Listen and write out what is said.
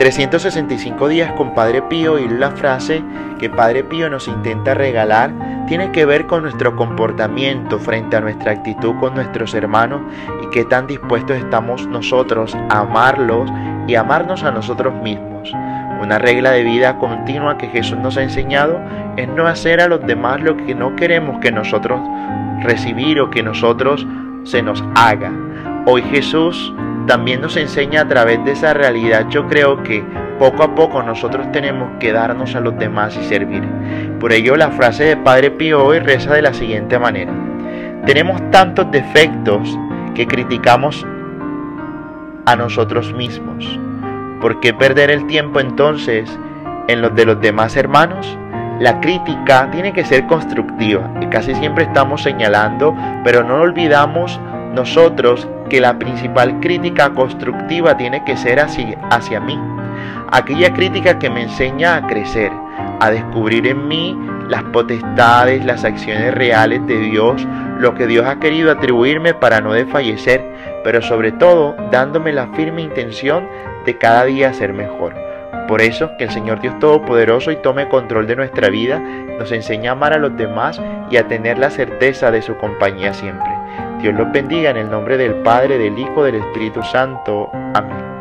365 días con Padre Pío y la frase que Padre Pío nos intenta regalar tiene que ver con nuestro comportamiento frente a nuestra actitud con nuestros hermanos y qué tan dispuestos estamos nosotros a amarlos y amarnos a nosotros mismos. Una regla de vida continua que Jesús nos ha enseñado es no hacer a los demás lo que no queremos que nosotros recibir o que nosotros se nos haga. Hoy Jesús también nos enseña a través de esa realidad, yo creo que poco a poco nosotros tenemos que darnos a los demás y servir. Por ello la frase de Padre Pío hoy reza de la siguiente manera. Tenemos tantos defectos que criticamos a nosotros mismos. ¿Por qué perder el tiempo entonces en los de los demás hermanos? La crítica tiene que ser constructiva y casi siempre estamos señalando, pero no olvidamos nosotros que la principal crítica constructiva tiene que ser hacia, hacia mí. Aquella crítica que me enseña a crecer, a descubrir en mí las potestades, las acciones reales de Dios, lo que Dios ha querido atribuirme para no desfallecer, pero sobre todo dándome la firme intención de cada día ser mejor. Por eso, que el Señor Dios Todopoderoso y tome control de nuestra vida, nos enseña a amar a los demás y a tener la certeza de su compañía siempre. Dios los bendiga en el nombre del Padre, del Hijo, del Espíritu Santo. Amén.